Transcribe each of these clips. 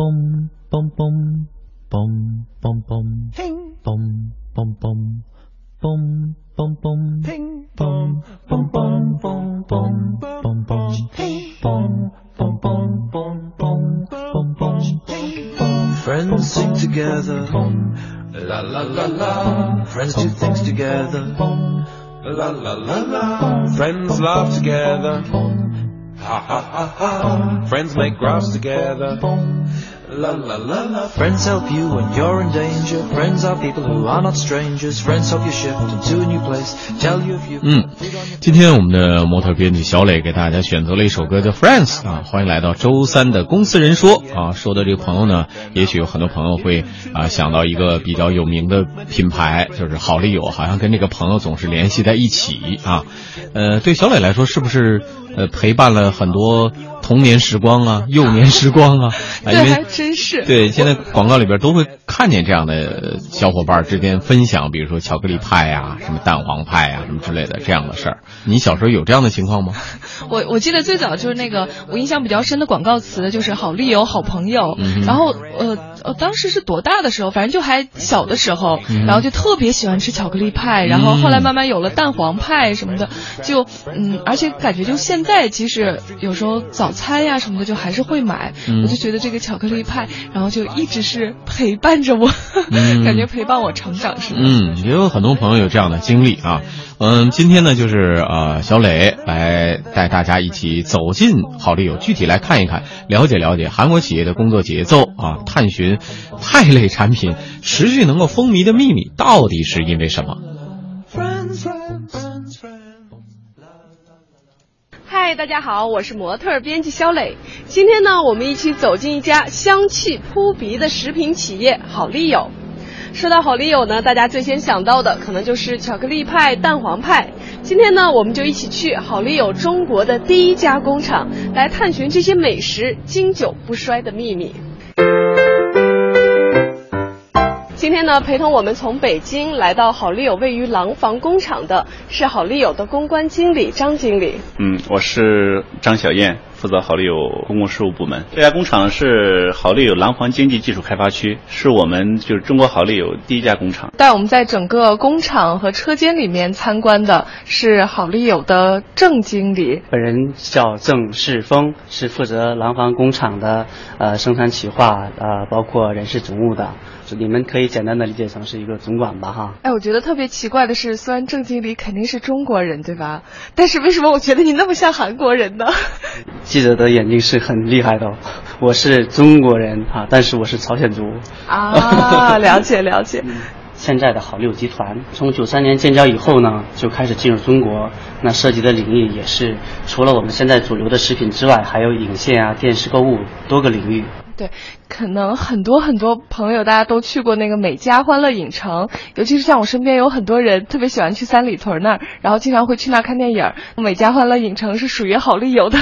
嘣嘣嘣嘣嘣嘣，乒嘣嘣嘣嘣嘣嘣，乒嘣嘣嘣嘣嘣嘣嘣，嘣嘣嘣嘣嘣嘣嘣。Friends sing together. La la la la. Friends do things together. La la la la. Friends laugh together. Ha ha ha ha. Friends make graphs together. La la la la. Friends help you when you're in danger. Friends are people who are not strangers. Friends help you shift into a new place. Tell you if you. 嗯，今天我们的模特编辑小磊给大家选择了一首歌叫《Friends》啊，欢迎来到周三的公司人说啊。说的这个朋友呢，也许有很多朋友会啊想到一个比较有名的品牌，就是好丽友，好像跟这个朋友总是联系在一起啊。呃，对小磊来说，是不是呃陪伴了很多童年时光啊、幼年时光啊？啊，因对，还为真是。对，现在广告里边都会看见这样的小伙伴之间分享，比如说巧克力派呀、什么蛋黄派呀、什么之类的这样的事儿。你小时候有这样的情况吗？我我记得最早就是那个我印象比较深的广告词就是好丽友、好朋友。嗯然后呃呃，当时是多大的时候？反正就还小的时候，嗯然后就特别喜欢吃巧克力派，然后后来慢慢有了蛋黄派什么的，就嗯，而且感觉就现在其实有时候早餐呀什么的就还是会买，嗯我就觉得这个巧克力派，然后就一直是陪伴着我，嗯 感觉陪伴我成长似的。嗯，也有很多朋友有这样的经历啊。嗯，今天呢，就是呃，小磊来带大家一起走进好丽友，具体来看一看，了解了解韩国企业的工作节奏啊，探寻肽类产品持续能够风靡的秘密到底是因为什么？嗨，大家好，我是模特编辑肖磊。今天呢，我们一起走进一家香气扑鼻的食品企业好丽友。说到好丽友呢，大家最先想到的可能就是巧克力派、蛋黄派。今天呢，我们就一起去好丽友中国的第一家工厂，来探寻这些美食经久不衰的秘密。今天呢，陪同我们从北京来到好丽友位于廊坊工厂的是好丽友的公关经理张经理。嗯，我是张小燕，负责好丽友公共事务部门。这家工厂是好丽友廊坊经济技术开发区，是我们就是中国好丽友第一家工厂。带我们在整个工厂和车间里面参观的是好丽友的郑经理。本人叫郑世峰，是负责廊坊工厂的呃生产企划呃包括人事总务的，就你们可以简单的理解成是一个总管吧哈。哎，我觉得特别奇怪的是，虽然郑经理肯定是中国人，对吧？但是为什么我觉得你那么像韩国人呢？记者的眼睛是很厉害的哦，我是中国人啊，但是我是朝鲜族。啊，了解了解。现在的好丽友集团从九三年建交以后呢，就开始进入中国，那涉及的领域也是除了我们现在主流的食品之外，还有影线啊、电视购物多个领域。对，可能很多很多朋友大家都去过那个美家欢乐影城，尤其是像我身边有很多人特别喜欢去三里屯那儿，然后经常会去那儿看电影。美家欢乐影城是属于好丽友的。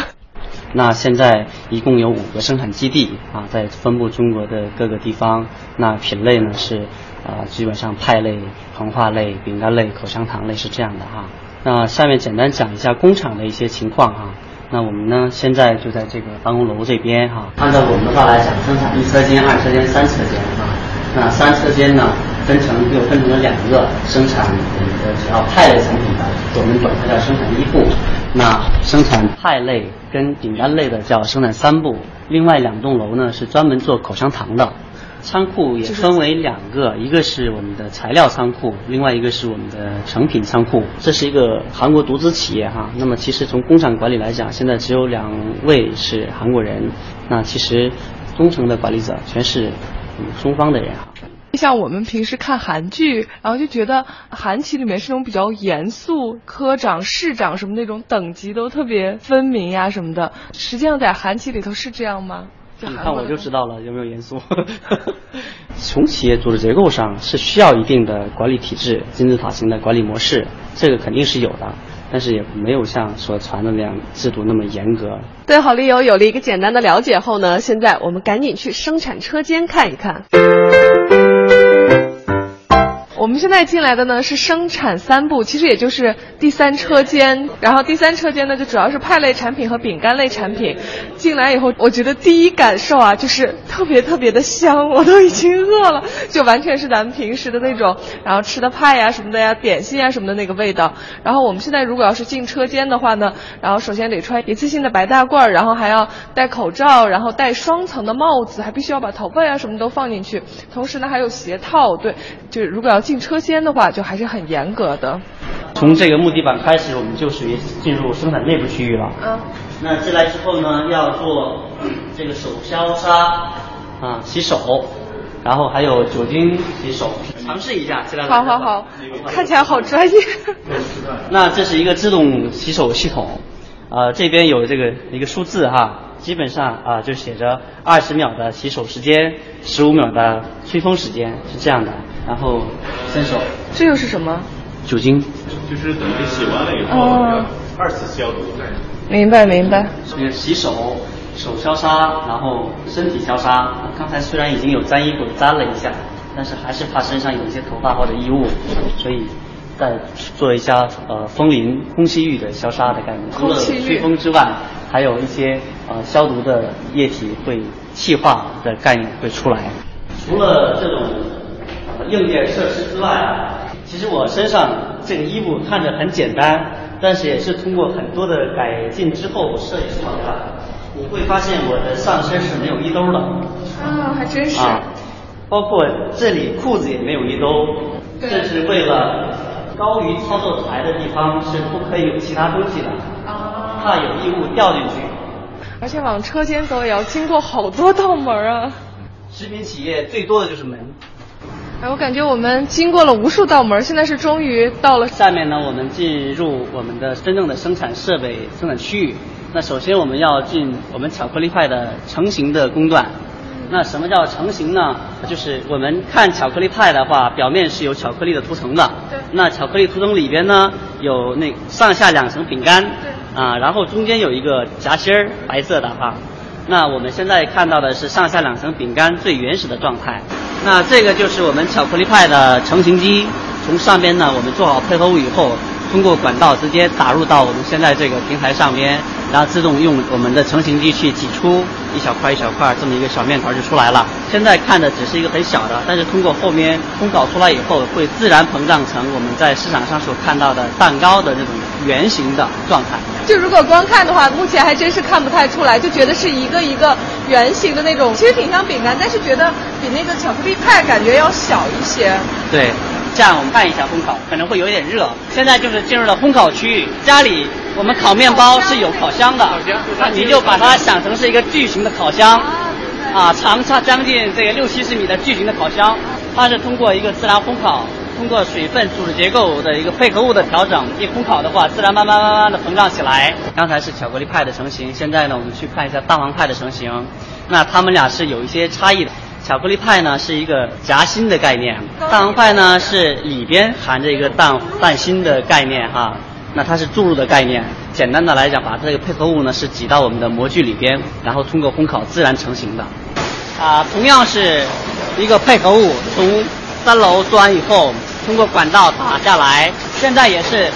那现在一共有五个生产基地啊，在分布中国的各个地方。那品类呢是，呃，基本上派类、膨化类、饼干类、口香糖类是这样的哈。那下面简单讲一下工厂的一些情况哈。那我们呢现在就在这个办公楼这边哈。按照我们的话来讲，生产一车间、二车间、三车间啊。那三车间呢分成又分成了两个生产呃只要派类产品的，我们管它叫生产一部。那生产派类跟饼干类的叫生产三部，另外两栋楼呢是专门做口香糖的。仓库也分为两个，一个是我们的材料仓库，另外一个是我们的成品仓库。这是一个韩国独资企业哈。那么其实从工厂管理来讲，现在只有两位是韩国人，那其实中层的管理者全是嗯中方的人哈。像我们平时看韩剧，然后就觉得韩企里面是那种比较严肃，科长、市长什么那种等级都特别分明呀什么的。实际上在韩企里头是这样吗？你看我就知道了有没有严肃。从企业组织结构上是需要一定的管理体制、金字塔型的管理模式，这个肯定是有的，但是也没有像所传的那样制度那么严格。对好丽友有了一个简单的了解后呢，现在我们赶紧去生产车间看一看。我们现在进来的呢是生产三部，其实也就是第三车间。然后第三车间呢就主要是派类产品和饼干类产品。进来以后，我觉得第一感受啊就是特别特别的香，我都已经饿了，就完全是咱们平时的那种，然后吃的派呀什么的呀、点心啊什么的那个味道。然后我们现在如果要是进车间的话呢，然后首先得穿一次性的白大褂，然后还要戴口罩，然后戴双层的帽子，还必须要把头发呀什么都放进去。同时呢还有鞋套，对，就是如果要进车间的话，就还是很严格的。从这个木地板开始，我们就属于进入生产内部区域了。嗯。那进来之后呢，要做这个手消杀啊，洗手，然后还有酒精洗手，尝试一下。进来。好好好，看起来好专业。那这是一个自动洗手系统，呃，这边有这个一个数字哈，基本上啊就写着二十秒的洗手时间，十五秒的吹风时间是这样的，然后伸手。这又是什么？酒精。就是等于洗完了以后，二次消毒。明白明白。洗手、手消杀，然后身体消杀。刚才虽然已经有沾衣服沾了一下，但是还是怕身上有一些头发或者衣物，所以再做一下呃风淋空气浴的消杀的概念。除了吹风之外，还有一些呃消毒的液体会气化的概念会出来。除了这种硬件设施之外，其实我身上这个衣服看着很简单。但是也是通过很多的改进之后设计出来的。你会发现我的上身是没有衣兜的。啊，还真是。啊，包括这里裤子也没有衣兜，这是为了高于操作台的地方是不可以有其他东西的，啊怕有异物掉进去。而且往车间走也要经过好多道门啊。食品企业最多的就是门。哎，我感觉我们经过了无数道门，现在是终于到了下面呢。我们进入我们的真正的生产设备生产区域。那首先我们要进我们巧克力派的成型的工段。那什么叫成型呢？就是我们看巧克力派的话，表面是有巧克力的涂层的。对。那巧克力涂层里边呢，有那上下两层饼干。对。啊，然后中间有一个夹心儿，白色的哈。那我们现在看到的是上下两层饼干最原始的状态。那这个就是我们巧克力派的成型机，从上边呢，我们做好配合物以后，通过管道直接打入到我们现在这个平台上边，然后自动用我们的成型机去挤出一小块一小块这么一个小面团就出来了。现在看的只是一个很小的，但是通过后面烘烤出来以后，会自然膨胀成我们在市场上所看到的蛋糕的这种圆形的状态。就如果光看的话，目前还真是看不太出来，就觉得是一个一个圆形的那种，其实挺像饼干，但是觉得比那个巧克力派感觉要小一些。对，这样我们看一下烘烤，可能会有点热。现在就是进入了烘烤区域，家里我们烤面包是有烤箱的，那你就把它想成是一个巨型的烤箱，啊，长差将近这个六七十米的巨型的烤箱，它是通过一个自然烘烤。通过水分组织结构的一个配合物的调整，一烘烤的话，自然慢慢慢慢的膨胀起来。刚才是巧克力派的成型，现在呢，我们去看一下蛋黄派的成型。那它们俩是有一些差异的。巧克力派呢是一个夹心的概念，蛋黄派呢是里边含着一个蛋蛋心的概念哈。那它是注入的概念。简单的来讲，把这个配合物呢是挤到我们的模具里边，然后通过烘烤自然成型的。啊，同样是一个配合物，从三楼做完以后。通过管道打下来，现在也是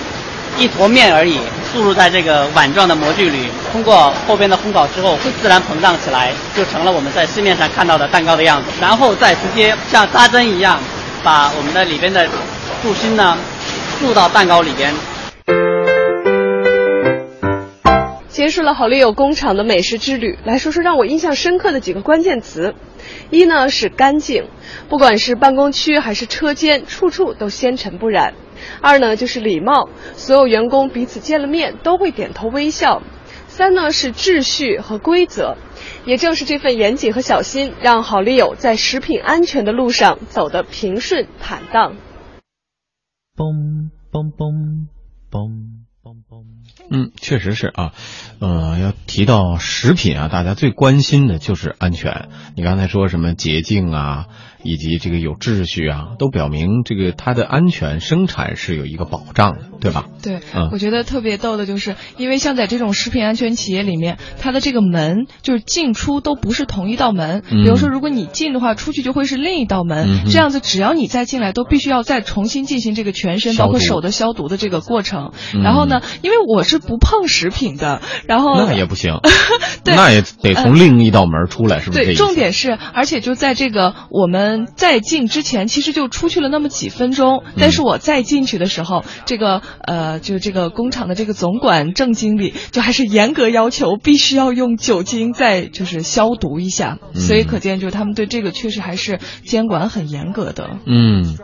一坨面而已，注入在这个碗状的模具里。通过后边的烘烤之后，会自然膨胀起来，就成了我们在市面上看到的蛋糕的样子。然后再直接像扎针一样，把我们的里边的镀锌呢注到蛋糕里边。结束了好丽友工厂的美食之旅，来说说让我印象深刻的几个关键词。一呢是干净，不管是办公区还是车间，处处都纤尘不染。二呢就是礼貌，所有员工彼此见了面都会点头微笑。三呢是秩序和规则，也正是这份严谨和小心，让好丽友在食品安全的路上走得平顺坦荡。嘣嘣嘣嘣嘣嘣。嗯，确实是啊，嗯，要提到食品啊，大家最关心的就是安全。你刚才说什么洁净啊，以及这个有秩序啊，都表明这个它的安全生产是有一个保障的，对吧？对，嗯我觉得特别逗的就是，因为像在这种食品安全企业里面，它的这个门就是进出都不是同一道门。嗯比如说，如果你进的话，出去就会是另一道门。嗯这样子，只要你再进来，都必须要再重新进行这个全身包括手的消毒的这个过程。嗯然后呢，因为我是不碰食品的，然后那也不行，对那也得从另一道门出来，是不是对，重点是，而且就在这个我们在进之前，其实就出去了那么几分钟。但嗯是我再进去的时候，这个呃，就是这个工厂的这个总管郑经理，就还是严格要求必须要用酒精再就是消毒一下。嗯所以可见，就是他们对这个确实还是监管很严格的。嗯，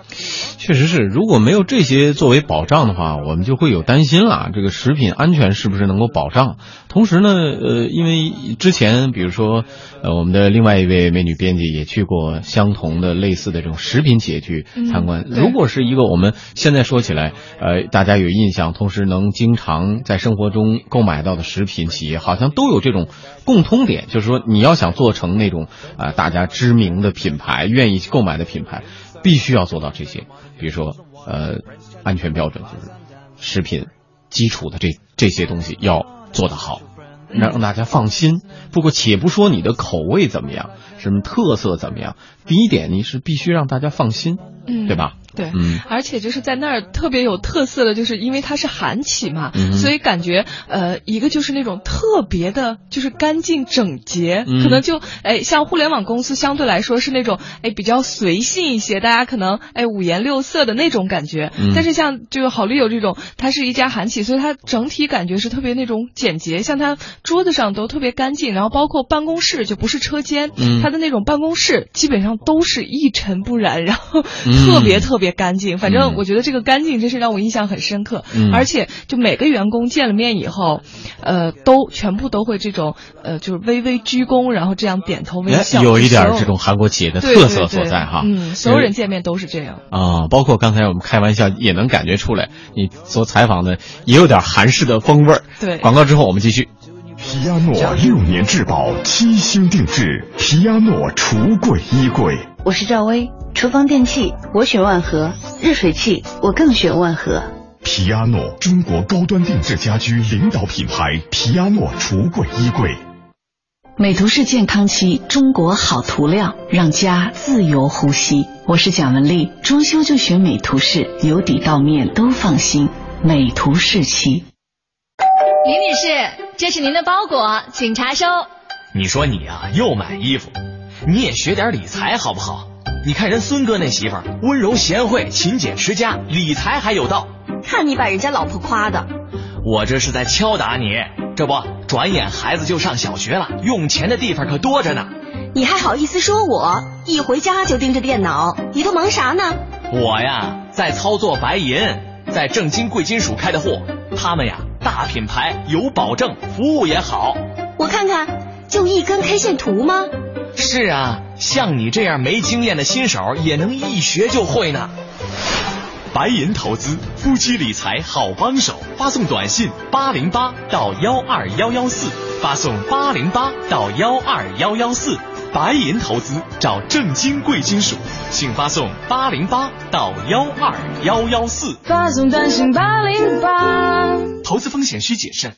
确实是，如果没有这些作为保障的话，我们就会有担心了，这个食品安全是不是能够保障？同时呢，呃，因为之前比如说，呃，我们的另外一位美女编辑也去过相同的类似的这种食品企业去参观。嗯如果是一个我们现在说起来，呃，大家有印象，同时能经常在生活中购买到的食品企业，好像都有这种共通点，就是说你要想做成那种啊、大家知名的品牌，愿意购买的品牌，必须要做到这些，比如说呃，安全标准就是食品基础的这这些东西要做得好，让让大家放心。不过且不说你的口味怎么样，什么特色怎么样，第一点你是必须让大家放心，嗯对吧？对，嗯。而且就是在那儿特别有特色的，就是因为它是韩企嘛，嗯所以感觉呃，一个就是那种特别的，就是干净整洁，嗯。可能就哎，像互联网公司相对来说是那种哎比较随性一些，大家可能哎五颜六色的那种感觉，嗯。但是像这个好丽友这种，它是一家韩企，所以它整体感觉是特别那种简洁，像它桌子上都特别干净，然后包括办公室就不是车间，嗯。它的那种办公室基本上都是一尘不染，然后嗯。特别特别干净，反嗯正我觉得这个干净真是让我印象很深刻，嗯而且就每个员工见了面以后，呃，都全部都会这种呃，就是微微鞠躬，然后这样点头微哎笑，有一点这种韩国企业的特色所在哈。嗯，所有人见面都是这样。啊，包括刚才我们开玩笑也能感觉出来，你所采访的也有点韩式的风味儿。对广告之后我们继续。皮亚诺六年质保，七星定制，皮亚诺橱柜衣柜。我是赵薇，厨房电器我选万和，热水器我更选万和。皮阿诺，中国高端定制家居领导品牌，皮阿诺橱柜衣柜。美图仕健康漆，中国好涂料，让家自由呼吸。我是蒋雯丽，装修就选美图仕，由底到面都放心。美图仕漆。李女士，这是您的包裹，请查收。你说你啊，又买衣服，你也学点理财好不好？你看人孙哥那媳妇儿，温柔贤惠、勤俭持家，理财还有道。看你把人家老婆夸的。我这是在敲打你，这不，转眼孩子就上小学了，用钱的地方可多着呢。你还好意思说我？一回家就盯着电脑，你都忙啥呢？我呀，在操作白银，在正金贵金属开的户，他们呀，大品牌有保证，服务也好。我看看，就一根 K 线图吗？是啊，像你这样没经验的新手也能一学就会呢。白银投资，夫妻理财好帮手。发送短信八零八到幺二幺幺四，发送八零八到幺二幺幺四。白银投资找正金贵金属，请发送八零八到幺二幺幺四。发送短信八零八。投资风险需谨慎。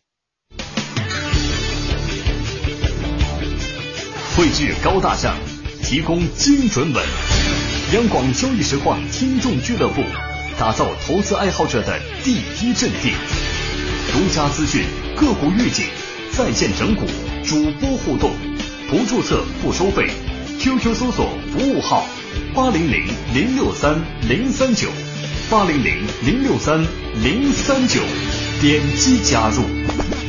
汇聚高大上，提供精准稳。央广交易实况听众俱乐部，打造投资爱好者的第一阵地。独家资讯、个股预警、在线整股、主播互动，不注册不收费。QQ 搜索服务号八零零零六三零三九八零零零六三零三九，点击加入。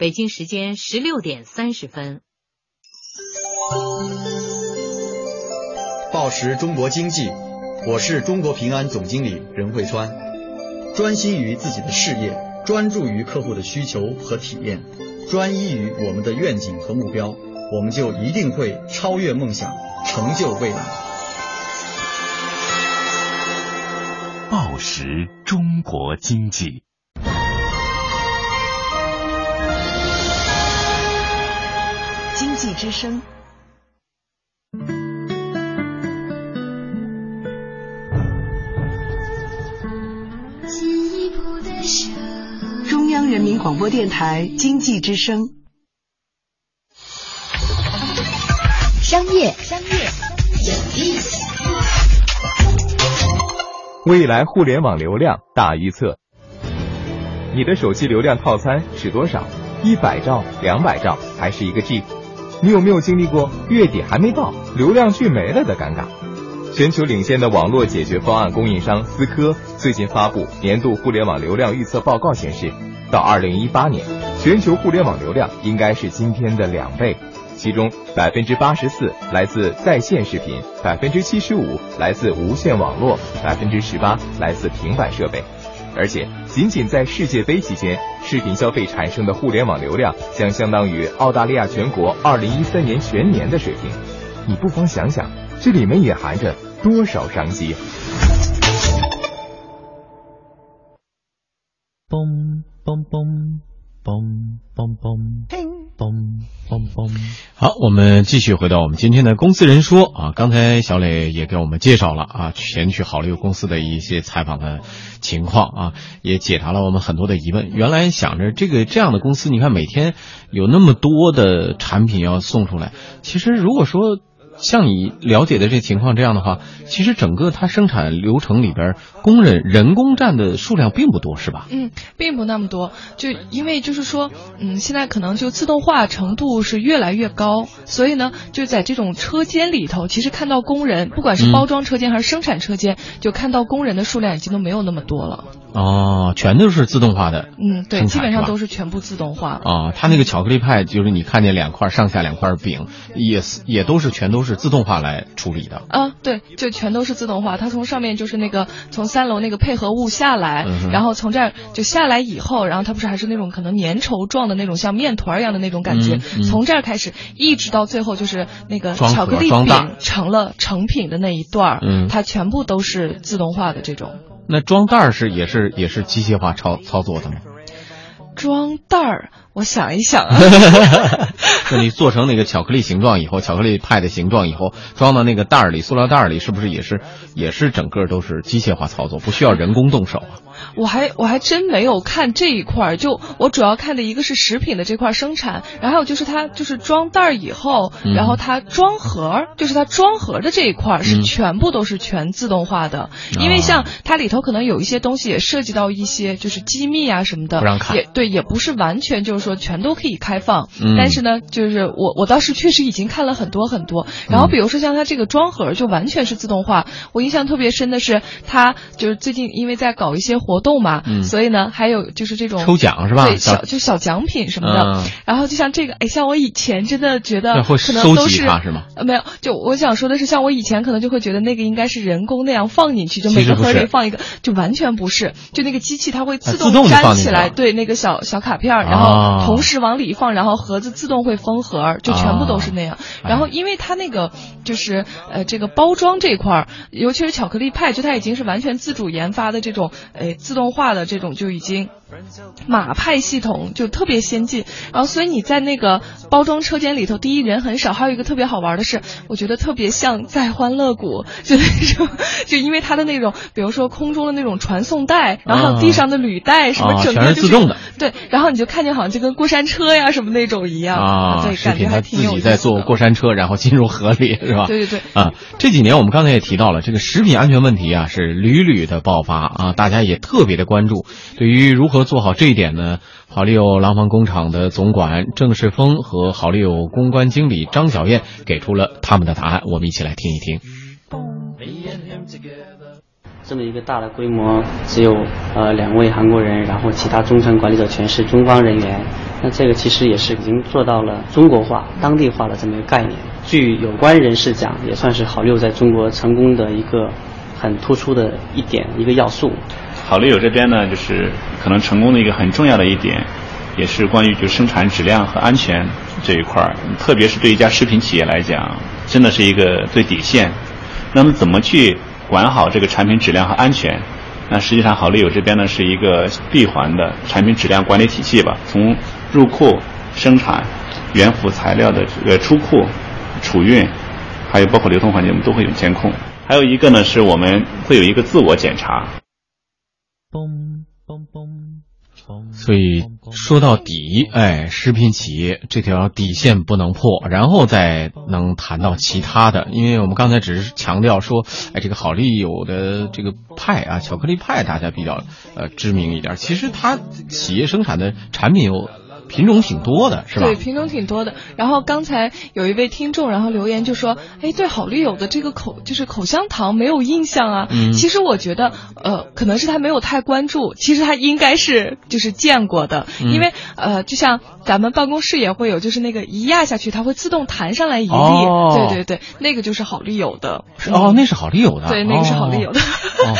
北京时间十六点三十分。报时中国经济，我是中国平安总经理任慧川。专心于自己的事业，专注于客户的需求和体验，专一于我们的愿景和目标，我们就一定会超越梦想，成就未来。报时中国经济。经之声。中央人民广播电台经济之声。商业商业有意思。未来互联网流量大预测。你的手机流量套餐是多少？一百兆、两百兆，还是一个 G？你有没有经历过月底还没到，流量剧没了的尴尬？全球领先的网络解决方案供应商思科最近发布年度互联网流量预测报告，显示，到二零一八年，全球互联网流量应该是今天的两倍，其中百分之八十四来自在线视频，百分之七十五来自无线网络，百分之十八来自平板设备。而且，仅仅在世界杯期间，视频消费产生的互联网流量将相当于澳大利亚全国二零一三年全年的水平。你不妨想想，这里面隐含着多少商机？嘣嘣嘣嘣嘣嘣，嘣嘣嘣。好，我们继续回到我们今天的公司人说啊，刚才小磊也给我们介绍了啊，前去好利友公司的一些采访的情况啊，也解答了我们很多的疑问。原来想着这个这样的公司，你看每天有那么多的产品要送出来，其实如果说。像你了解的这情况这样的话，其实整个它生产流程里边，工人人工占的数量并不多，是吧？嗯，并不那么多，就因为就是说，嗯，现在可能就自动化程度是越来越高，所以呢，就在这种车间里头，其实看到工人，不管是包装车间还是生产车间，就看到工人的数量已经都没有那么多了。哦，全都是自动化的。嗯，对，基本上都是全部自动化。啊，它那个巧克力派，就是你看见两块上下两块饼，也也都是全都是自动化来处理的。啊，对，就全都是自动化。它从上面就是那个从三楼那个配合物下来，嗯然后从这儿就下来以后，然后它不是还是那种可能粘稠状的那种像面团一样的那种感觉，嗯嗯从这儿开始一直到最后就是那个巧克力饼成了成品的那一段儿，嗯它全部都是自动化的这种。那装袋儿是也是也是机械化操操作的吗？装袋儿，我想一想啊，那你做成那个巧克力形状以后，巧克力派的形状以后，装到那个袋儿里，塑料袋儿里，是不是也是也是整个都是机械化操作，不需要人工动手啊？我还我还真没有看这一块儿，就我主要看的一个是食品的这块生产，然后还有就是它就是装袋儿以后，嗯。然后它装盒儿，就是它装盒的这一块儿是嗯。全部都是全自动化的，因为像它里头可能有一些东西也涉及到一些就是机密啊什么的，不让看。也对，也不是完全就是说全都可以开放，嗯。但是呢，就是我我当时确实已经看了很多很多，然后比如说像它这个装盒儿就完全是自动化，我印象特别深的是它就是最近因为在搞一些活动嘛，嗯。所以呢还有就是这种抽奖是吧？对，小小就小奖品什么的，嗯。然后就像这个，哎，像我以前真的觉得可能都是是吗？呃，没有，就我想说的是，像我以前可能就会觉得那个应该是人工那样放进去，就每个盒里放一个，就完全不是，就那个机器它会自动粘起来，对那个小小卡片儿，然啊后同时往里一放，然后盒子自动会封盒，就全部都是那样。哎。然后因为它那个就是呃这个包装这块儿，尤其是巧克力派，就它已经是完全自主研发的这种呃自动化的这种就已经。马派系统就特别先进，然后所以你在那个包装车间里头，第一人很少，还有一个特别好玩的是，我觉得特别像在欢乐谷，就那种，就因为它的那种，比如说空中的那种传送带，然后地上的履带，什么整个就是是自动的对，然后你就看见好像就跟过山车呀什么那种一样啊，对，感觉还挺有意思己在坐过山车，然后进入河里，是吧？对对对啊，这几年我们刚才也提到了，这个食品安全问题啊是屡屡的爆发啊，大家也特别的关注。对于如何做好这一点呢，好利友廊坊工厂的总管郑世峰和好利友公关经理张小燕给出了他们的答案，我们一起来听一听。这么一个大的规模，只有呃两位韩国人，然后其他中层管理者全是中方人员。那这个其实也是已经做到了中国化、当地化的这么一个概念。据有关人士讲，也算是好六在中国成功的一个很突出的一点一个要素。好利友这边呢，就是可能成功的一个很重要的一点，也是关于就生产质量和安全这一块儿，特别是对一家食品企业来讲，真的是一个最底线。那么怎么去管好这个产品质量和安全？那实际上好利友这边呢是一个闭环的产品质量管理体系吧，从入库、生产、原辅材料的这个出库、储运，还有包括流通环节，我们都会有监控。还有一个呢，是我们会有一个自我检查。所以说到底，哎，食品企业这条底线不能破，然后再能谈到其他的。因为我们刚才只是强调说，哎，这个好丽友的这个派啊，巧克力派大家比较呃知名一点。其实它企业生产的产品有。品种挺多的，是吧？对，品种挺多的。然后刚才有一位听众，然后留言就说：“哎，对好丽友的这个口就是口香糖没有印象啊。”嗯，其实我觉得，呃，可能是他没有太关注，其实他应该是就是见过的，嗯、因为呃，就像咱们办公室也会有，就是那个一压下去，它会自动弹上来一粒。哦，对对对，那个就是好丽友的。哦，那是好丽友的。对，那个是好丽友的。哦。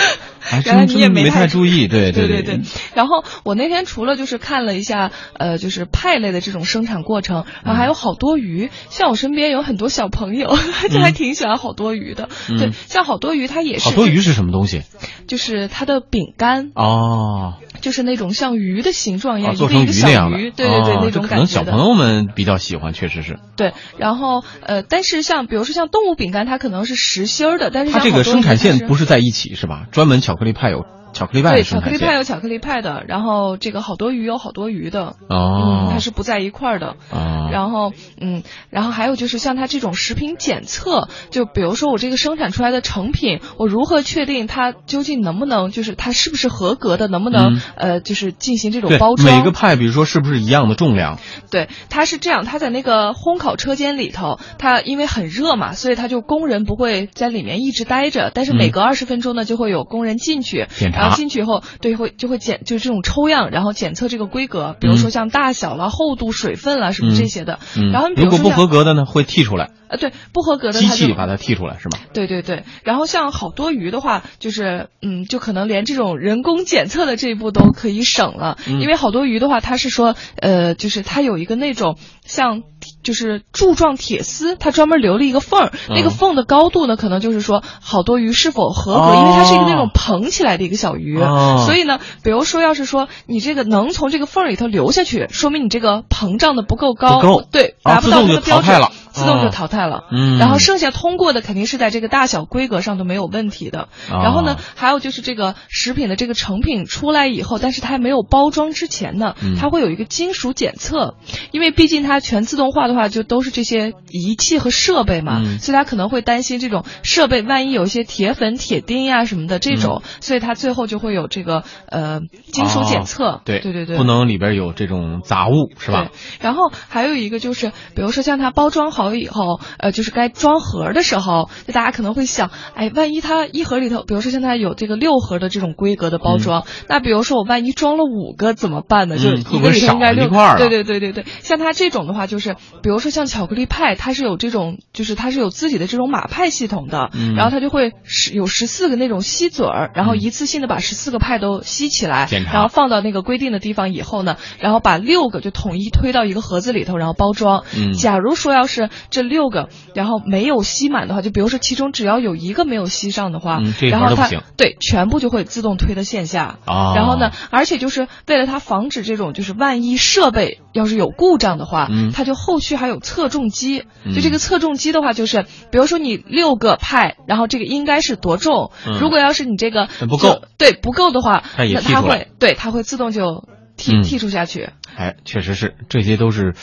原来你也没太注意，对对对对。然后我那天除了就是看了一下，呃，就是派类的这种生产过程，然后还有好多鱼。像我身边有很多小朋友，就还挺喜欢好多鱼的。对，像好多鱼，它也是。好多鱼是什么东西？就是它的饼干哦，就是那种像鱼的形状一样，做成鱼那样的。对对对，那种感觉。可能小朋友们比较喜欢，确实是。对，然后呃，但是像比如说像动物饼干，它可能是实心儿的，但是它这个生产线不是在一起是吧？专门巧克力派有。巧克力派对，巧克力派有巧克力派的，然后这个好多鱼有好多鱼的，哦，嗯，它是不在一块儿的，哦，然后嗯，然后还有就是像它这种食品检测，就比如说我这个生产出来的成品，我如何确定它究竟能不能，就是它是不是合格的，能不能、嗯、呃，就是进行这种包装？每个派，比如说是不是一样的重量？对，它是这样，它在那个烘烤车间里头，它因为很热嘛，所以它就工人不会在里面一直待着，但是每隔二十分钟呢，就会有工人进去检查，然后进去以后。对，会就会检就是这种抽样，然后检测这个规格，比如说像大小啦、厚度、水分啦，什么这些的。嗯、然后如果不合格的呢，会剔出来。呃，对，不合格的机器把它剔出来是吗？对对对。然后像好多鱼的话，就是嗯，就可能连这种人工检测的这一步都可以省了，嗯、因为好多鱼的话，它是说呃，就是它有一个那种像就是柱状铁丝，它专门留了一个缝儿，嗯、那个缝的高度呢，可能就是说好多鱼是否合格，哦、因为它是一个那种膨起来的一个小鱼，哦、所以呢，比如说要是说你这个能从这个缝里头流下去，说明你这个膨胀的不够高，不够，对，达不到这个标准，自动就淘汰了。嗯，然后剩下通过的肯定是在这个大小规格上都没有问题的。哦、然后呢，还有就是这个食品的这个成品出来以后，但是它还没有包装之前呢，嗯、它会有一个金属检测，因为毕竟它全自动化的话，就都是这些仪器和设备嘛，嗯、所以它可能会担心这种设备万一有一些铁粉、铁钉呀、什么的这种，所以它最后就会有这个呃金属检测。哦、对对对对，不能里边有这种杂物，是吧？然后还有一个就是，比如说像它包装好以后，呃，就是该装盒的时候，就大家可能会想，哎，万一它一盒里头，比如说现在有这个六盒的这种规格的包装，嗯、那比如说我万一装了五个怎么办呢？就一个里头应该六块对对对对对，像它这种的话，就是比如说像巧克力派，它是有这种，就是它是有自己的这种马派系统的，嗯、然后它就会十有十四个那种吸嘴儿，然后一次性的把十四个派都吸起来，然后放到那个规定的地方以后呢，然后把六个就统一推到一个盒子里头，然后包装。嗯，假如说要是这六个，然后没有吸满的话，就比如说其中只要有一个没有吸上的话，嗯、然后它对全部就会自动推到线下。啊，然后呢，而且就是为了它防止这种就是万一设备要是有故障的话，嗯，它就后续还有测重机。嗯、就这个测重机的话，就是比如说你六个派，然后这个应该是多重？嗯、如果要是你这个不够，对不够的话，它那它会对它会自动就剔剔除下去。哎，确实是，这些都是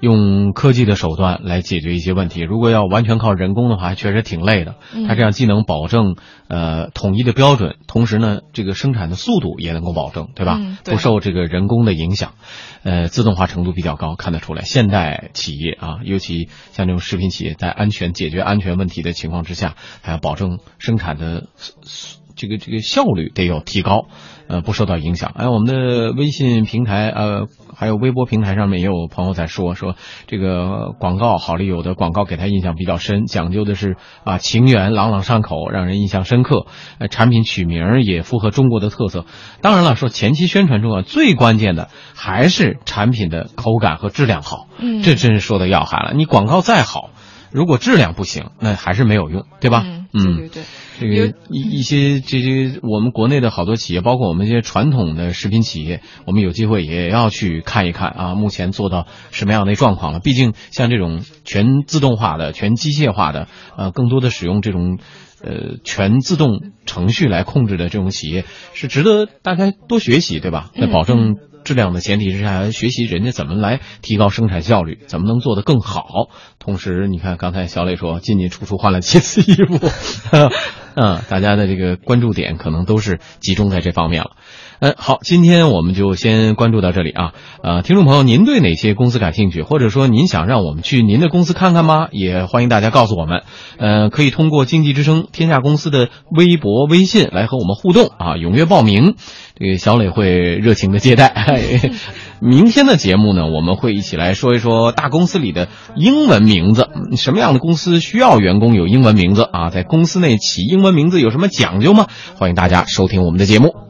用科技的手段来解决一些问题。如果要完全靠人工的话，确实挺累的。它这样既能保证呃统一的标准，同时呢，这个生产的速度也能够保证，对吧？嗯、对不受这个人工的影响。呃，自动化程度比较高，看得出来。现代企业啊，尤其像这种食品企业，在安全解决安全问题的情况之下，还要保证生产的这个这个效率得有提高。呃，不受到影响。哎，我们的微信平台，呃，还有微博平台上面也有朋友在说，说这个广告，好丽友的广告给他印象比较深，讲究的是啊情缘，朗朗上口，让人印象深刻。呃，产品取名也符合中国的特色。当然了，说前期宣传中啊，最关键的还是产品的口感和质量好。嗯，这真是说的要害了。你广告再好。如果质量不行，那还是没有用，对吧？嗯，嗯对对对。这个一一些这些我们国内的好多企业，包括我们一些传统的食品企业，我们有机会也要去看一看啊，目前做到什么样的状况了？毕竟像这种全自动化的、全机械化的，呃，更多的使用这种呃全自动程序来控制的这种企业，是值得大家多学习，对吧？那保证质量的前提之下，学习人家怎么来提高生产效率，怎么能做得更好。同时，你看刚才小磊说进进出出换了七次衣服，嗯，大家的这个关注点可能都是集中在这方面了。嗯，好，今天我们就先关注到这里啊。呃，听众朋友，您对哪些公司感兴趣，或者说您想让我们去您的公司看看吗？也欢迎大家告诉我们。呃，可以通过经济之声天下公司的微博、微信来和我们互动啊，踊跃报名。这个小磊会热情的接待。明天的节目呢，我们会一起来说一说大公司里的英文名字，什么样的公司需要员工有英文名字啊？在公司内起英文名字有什么讲究吗？欢迎大家收听我们的节目。